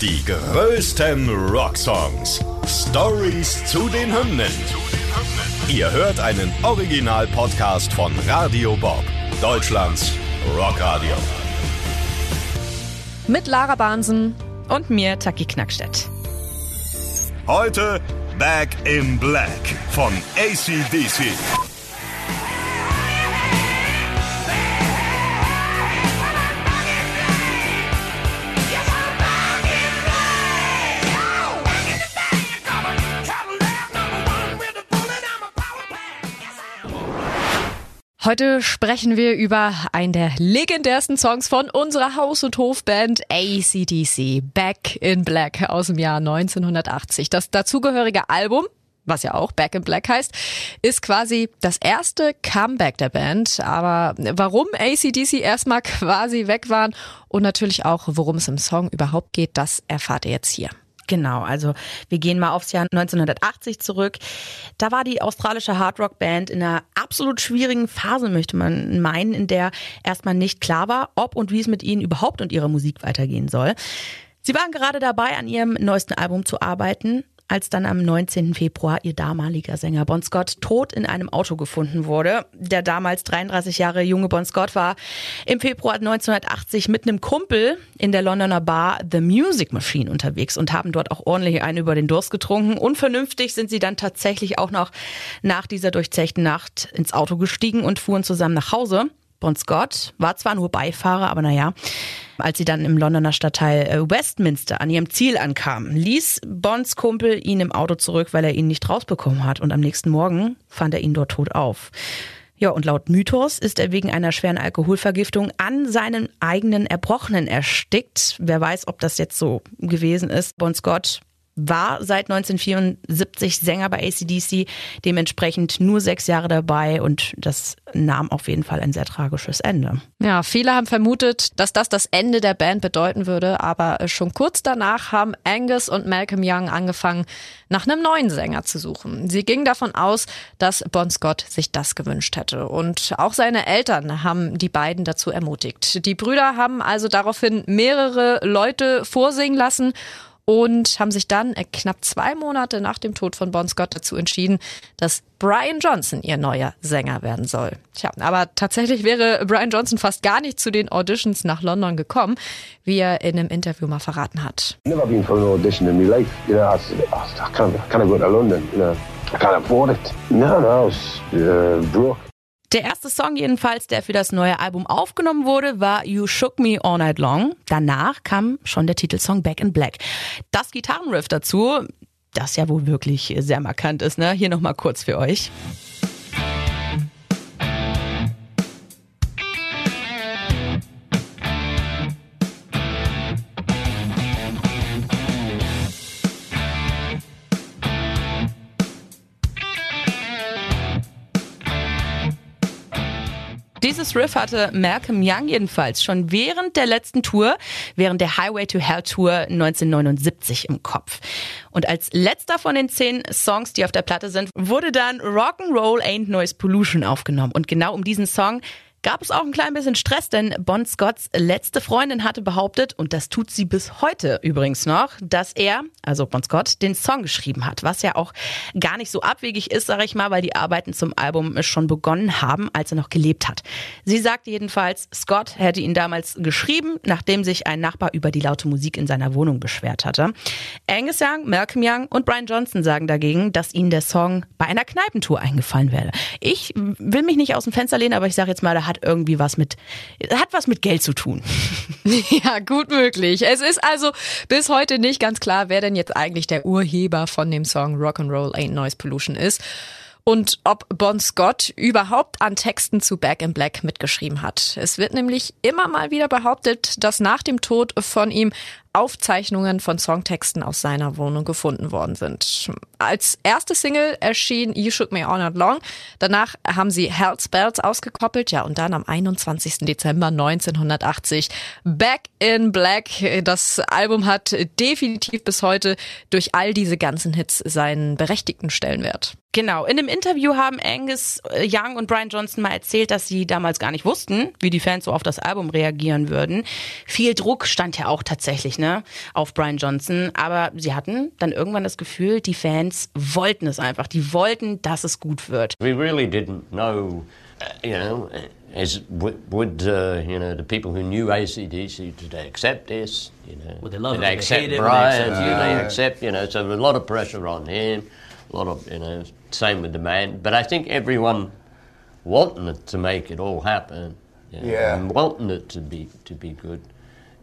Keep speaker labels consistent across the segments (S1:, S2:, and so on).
S1: Die größten Rocksongs. Stories zu den Hymnen. Ihr hört einen Original-Podcast von Radio Bob, Deutschlands Rockradio.
S2: Mit Lara Bahnsen und mir, Taki Knackstedt.
S1: Heute Back in Black von ACDC.
S2: Heute sprechen wir über einen der legendärsten Songs von unserer Haus- und Hofband ACDC, Back in Black aus dem Jahr 1980. Das dazugehörige Album was ja auch Back in Black heißt, ist quasi das erste Comeback der Band. Aber warum ACDC erstmal quasi weg waren und natürlich auch, worum es im Song überhaupt geht, das erfahrt ihr jetzt hier.
S3: Genau, also wir gehen mal aufs Jahr 1980 zurück. Da war die australische Hardrock-Band in einer absolut schwierigen Phase, möchte man meinen, in der erstmal nicht klar war, ob und wie es mit ihnen überhaupt und ihrer Musik weitergehen soll. Sie waren gerade dabei, an ihrem neuesten Album zu arbeiten als dann am 19. Februar ihr damaliger Sänger Bon Scott tot in einem Auto gefunden wurde. Der damals 33 Jahre junge Bon Scott war im Februar 1980 mit einem Kumpel in der Londoner Bar The Music Machine unterwegs und haben dort auch ordentlich einen über den Durst getrunken. Unvernünftig sind sie dann tatsächlich auch noch nach dieser durchzechten Nacht ins Auto gestiegen und fuhren zusammen nach Hause. Bon Scott war zwar nur Beifahrer, aber naja, als sie dann im Londoner Stadtteil äh, Westminster an ihrem Ziel ankamen, ließ Bonds Kumpel ihn im Auto zurück, weil er ihn nicht rausbekommen hat. Und am nächsten Morgen fand er ihn dort tot auf. Ja, und laut Mythos ist er wegen einer schweren Alkoholvergiftung an seinen eigenen Erbrochenen erstickt. Wer weiß, ob das jetzt so gewesen ist. Bon Scott war seit 1974 Sänger bei ACDC, dementsprechend nur sechs Jahre dabei und das nahm auf jeden Fall ein sehr tragisches Ende.
S2: Ja, viele haben vermutet, dass das das Ende der Band bedeuten würde, aber schon kurz danach haben Angus und Malcolm Young angefangen, nach einem neuen Sänger zu suchen. Sie gingen davon aus, dass Bon Scott sich das gewünscht hätte und auch seine Eltern haben die beiden dazu ermutigt. Die Brüder haben also daraufhin mehrere Leute vorsingen lassen und haben sich dann äh, knapp zwei Monate nach dem Tod von Bon Scott dazu entschieden, dass Brian Johnson ihr neuer Sänger werden soll. Tja, aber tatsächlich wäre Brian Johnson fast gar nicht zu den Auditions nach London gekommen, wie er in einem Interview mal verraten hat.
S4: Never been for an audition in my life. You know, I, I can't, I can't go to London. You know, I can't afford it. No, no, I was uh, broke.
S3: Der erste Song jedenfalls, der für das neue Album aufgenommen wurde, war You Shook Me All Night Long. Danach kam schon der Titelsong Back in Black. Das Gitarrenriff dazu, das ja wohl wirklich sehr markant ist, ne? Hier nochmal kurz für euch. Dieses Riff hatte Malcolm Young jedenfalls schon während der letzten Tour, während der Highway to Hell Tour 1979 im Kopf. Und als letzter von den zehn Songs, die auf der Platte sind, wurde dann Rock'n'Roll Ain't Noise Pollution aufgenommen. Und genau um diesen Song gab es auch ein klein bisschen Stress, denn Bon Scotts letzte Freundin hatte behauptet, und das tut sie bis heute übrigens noch, dass er, also Bon Scott, den Song geschrieben hat, was ja auch gar nicht so abwegig ist, sage ich mal, weil die Arbeiten zum Album schon begonnen haben, als er noch gelebt hat. Sie sagte jedenfalls, Scott hätte ihn damals geschrieben, nachdem sich ein Nachbar über die laute Musik in seiner Wohnung beschwert hatte. Angus Young, Malcolm Young und Brian Johnson sagen dagegen, dass ihnen der Song bei einer Kneipentour eingefallen wäre. Ich will mich nicht aus dem Fenster lehnen, aber ich sage jetzt mal, da hat irgendwie was mit, hat was mit Geld zu tun.
S2: Ja, gut möglich. Es ist also bis heute nicht ganz klar, wer denn jetzt eigentlich der Urheber von dem Song Rock'n'Roll Ain't Noise Pollution ist und ob Bon Scott überhaupt an Texten zu Back in Black mitgeschrieben hat. Es wird nämlich immer mal wieder behauptet, dass nach dem Tod von ihm Aufzeichnungen von Songtexten aus seiner Wohnung gefunden worden sind. Als erste Single erschien You Shook Me All Night Long. Danach haben sie Hell's Bells ausgekoppelt. Ja, und dann am 21. Dezember 1980 Back in Black. Das Album hat definitiv bis heute durch all diese ganzen Hits seinen berechtigten Stellenwert.
S3: Genau. In dem Interview haben Angus Young und Brian Johnson mal erzählt, dass sie damals gar nicht wussten, wie die Fans so auf das Album reagieren würden. Viel Druck stand ja auch tatsächlich ne, auf Brian Johnson. Aber sie hatten dann irgendwann das Gefühl, die Fans wollten es einfach. Die wollten, dass es gut wird.
S5: We really didn't know, uh, you know, as would, uh, you know the people who knew ACDC did they accept this? You know,
S6: Would they love
S5: did
S6: it?
S5: they
S6: Would they
S5: accept
S6: hate it? They
S5: Brian?
S6: accept-
S5: Do they accept? You know, so a lot of pressure on him. A lot of you know, same with the band. But I think everyone wanting it to make it all happen. you know,
S7: Yeah.
S5: and wanting it to be to be good.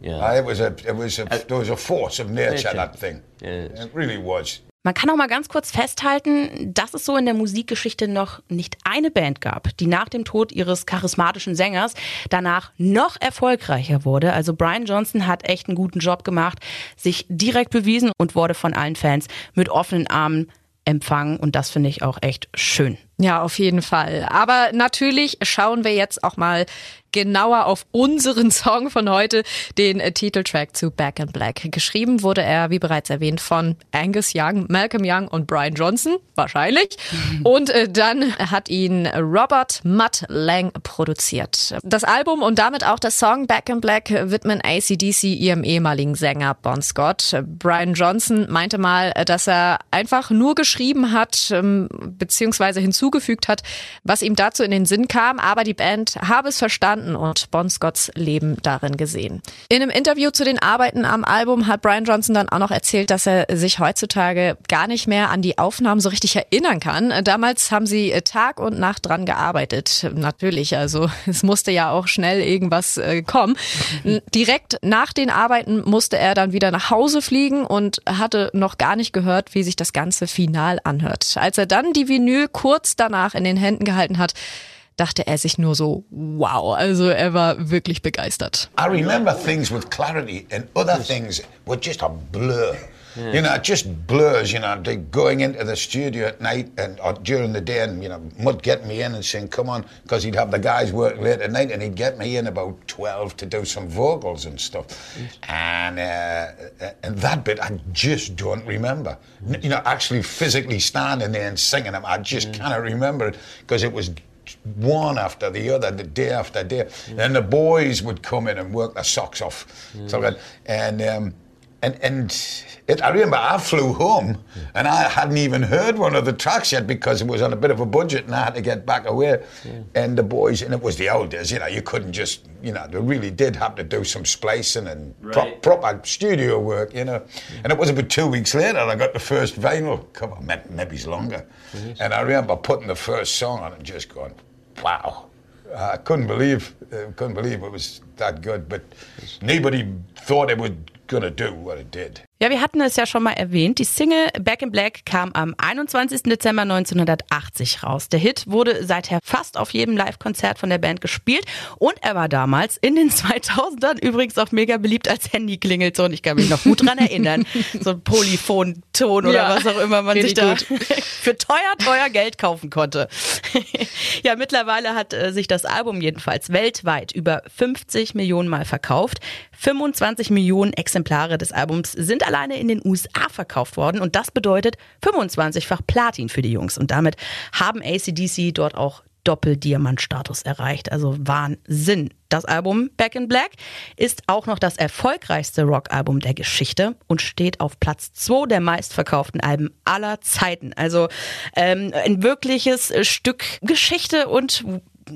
S5: Yeah.
S7: Uh, it was a, it was a, there was a force of nature, that thing.
S5: Yes.
S7: It really was.
S3: Man kann auch mal ganz kurz festhalten, dass es so in der Musikgeschichte noch nicht eine Band gab, die nach dem Tod ihres charismatischen Sängers danach noch erfolgreicher wurde. Also Brian Johnson hat echt einen guten Job gemacht, sich direkt bewiesen und wurde von allen Fans mit offenen Armen empfangen. Und das finde ich auch echt schön.
S2: Ja, auf jeden Fall. Aber natürlich schauen wir jetzt auch mal genauer auf unseren Song von heute, den äh, Titeltrack zu Back in Black. Geschrieben wurde er, wie bereits erwähnt, von Angus Young, Malcolm Young und Brian Johnson, wahrscheinlich. Und äh, dann hat ihn Robert Mutt Lang produziert. Das Album und damit auch der Song Back in Black widmen ACDC ihrem ehemaligen Sänger Bon Scott. Brian Johnson meinte mal, äh, dass er einfach nur geschrieben hat, ähm, beziehungsweise hinzugefügt hat, was ihm dazu in den Sinn kam, aber die Band habe es verstanden und Bon Scotts Leben darin gesehen. In einem Interview zu den Arbeiten am Album hat Brian Johnson dann auch noch erzählt, dass er sich heutzutage gar nicht mehr an die Aufnahmen so richtig erinnern kann. Damals haben sie Tag und Nacht dran gearbeitet. Natürlich, also es musste ja auch schnell irgendwas äh, kommen. Direkt nach den Arbeiten musste er dann wieder nach Hause fliegen und hatte noch gar nicht gehört, wie sich das Ganze final anhört. Als er dann die Vinyl kurz danach in den Händen gehalten hat, dachte er sich nur so, wow, also er war wirklich begeistert.
S7: I remember things with clarity, and other things were just a blur. You know, it just blurs. You know, going into the studio at night and or during the day, and you know, Mud getting me in and saying, "Come on," because he'd have the guys work late at night, and he'd get me in about twelve to do some vocals and stuff. And uh, and that bit, I just don't remember. You know, actually physically standing there and singing them, I just cannot remember it because it was one after the other, the day after day. And the boys would come in and work their socks off. So and, um, and, and it, I remember I flew home and I hadn't even heard one of the tracks yet because it was on a bit of a budget and I had to get back away. And the boys, and it was the old days, you know, you couldn't just, you know, they really did have to do some splicing and pro-
S6: Right.
S7: proper studio work, you know. And it was about two weeks later I got the first vinyl cover, may- maybe it's longer. And I remember putting the first song on and just going, wow. I couldn't believe, uh, couldn't believe it was that good. But nobody thought it was going to do what it did.
S3: Ja, wir hatten es ja schon mal erwähnt. Die Single Back in Black kam am 21. Dezember 1980 raus. Der Hit wurde seither fast auf jedem Live-Konzert von der Band gespielt und er war damals in den 2000ern übrigens auch mega beliebt als Handy-Klingelton. Ich kann mich noch gut dran erinnern. So ein Polyphon-Ton oder
S2: Ja,
S3: was auch immer man sich da für teuer, teuer Geld kaufen konnte. ja, mittlerweile hat äh, sich das Album jedenfalls weltweit über 50 Millionen Mal verkauft. 25 Millionen Exemplare des Albums sind alleine in den USA verkauft worden und das bedeutet 25-fach Platin für die Jungs. Und damit haben ACDC dort auch Doppeldiamantstatus erreicht. Also Wahnsinn. Das Album Back in Black ist auch noch das erfolgreichste Rockalbum der Geschichte und steht auf Platz 2 der meistverkauften Alben aller Zeiten. Also ähm, ein wirkliches Stück Geschichte und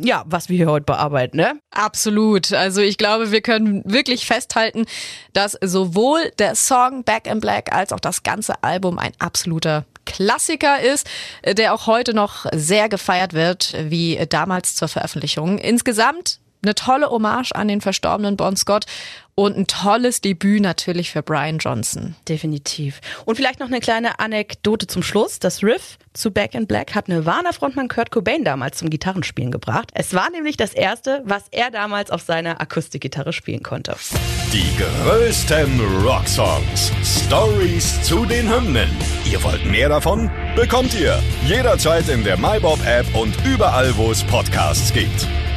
S3: ja, was wir hier heute bearbeiten, ne?
S2: Absolut. Also ich glaube, wir können wirklich festhalten, dass sowohl der Song Back in Black als auch das ganze Album ein absoluter Klassiker ist, der auch heute noch sehr gefeiert wird, wie damals zur Veröffentlichung. Insgesamt eine tolle Hommage an den verstorbenen Bon Scott und ein tolles Debüt natürlich für Brian Johnson.
S3: Definitiv. Und vielleicht noch eine kleine Anekdote zum Schluss. Das Riff zu Back in Black hat Nirvana-Frontmann Kurt Cobain damals zum Gitarrenspielen gebracht. Es war nämlich das erste, was er damals auf seiner Akustikgitarre spielen konnte.
S1: Die größten Rocksongs. Stories zu den Hymnen. Ihr wollt mehr davon? Bekommt ihr jederzeit in der MyBob-App und überall, wo es Podcasts gibt.